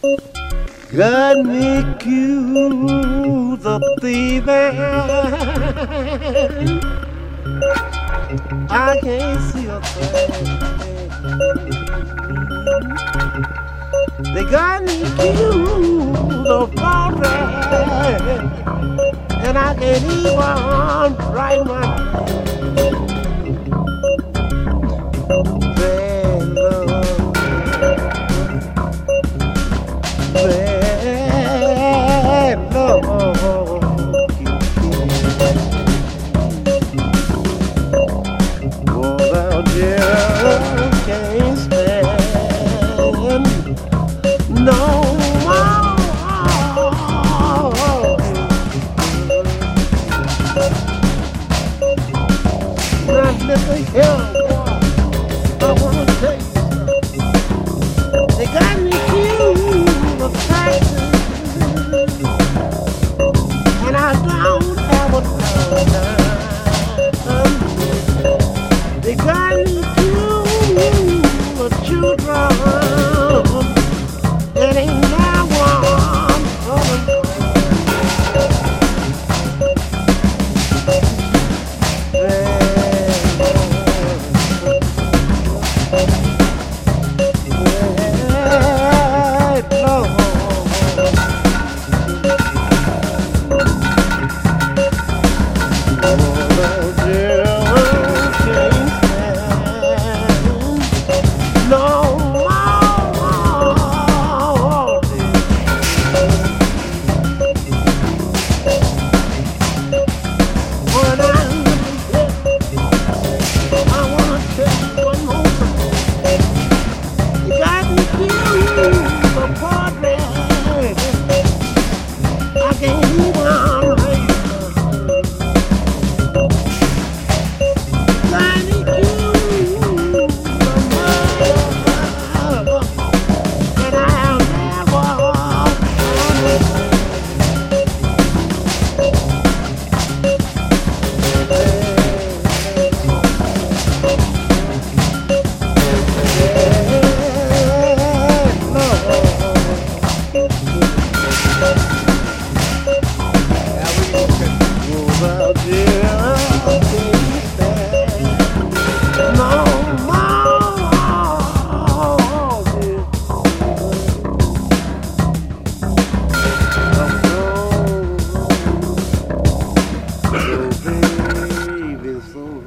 Got me accused the thieving. I can't see a thing. They got me accused of falling, and I can't even write my name.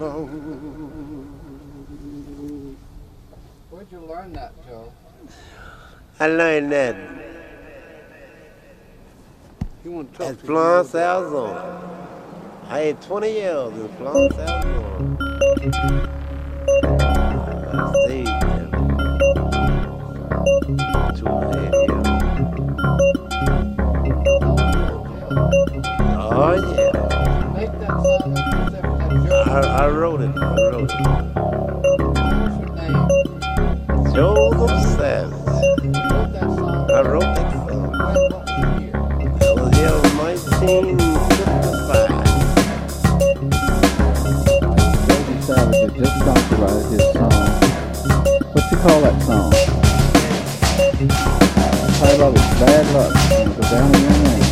Where'd you learn that, Joe? I learned that You want to talk at to Florence, Arizona. I had 20 years in Florence, Arizona. I stayed there. Two and a half years. Oh, yeah. I, I wrote it. I wrote it. Joseph Savage. I wrote that song. What was the year? That was the year 1955. Joseph Savage had just copyrighted his song. What you call that song? Title of it, Bad Luck. Go down in your name.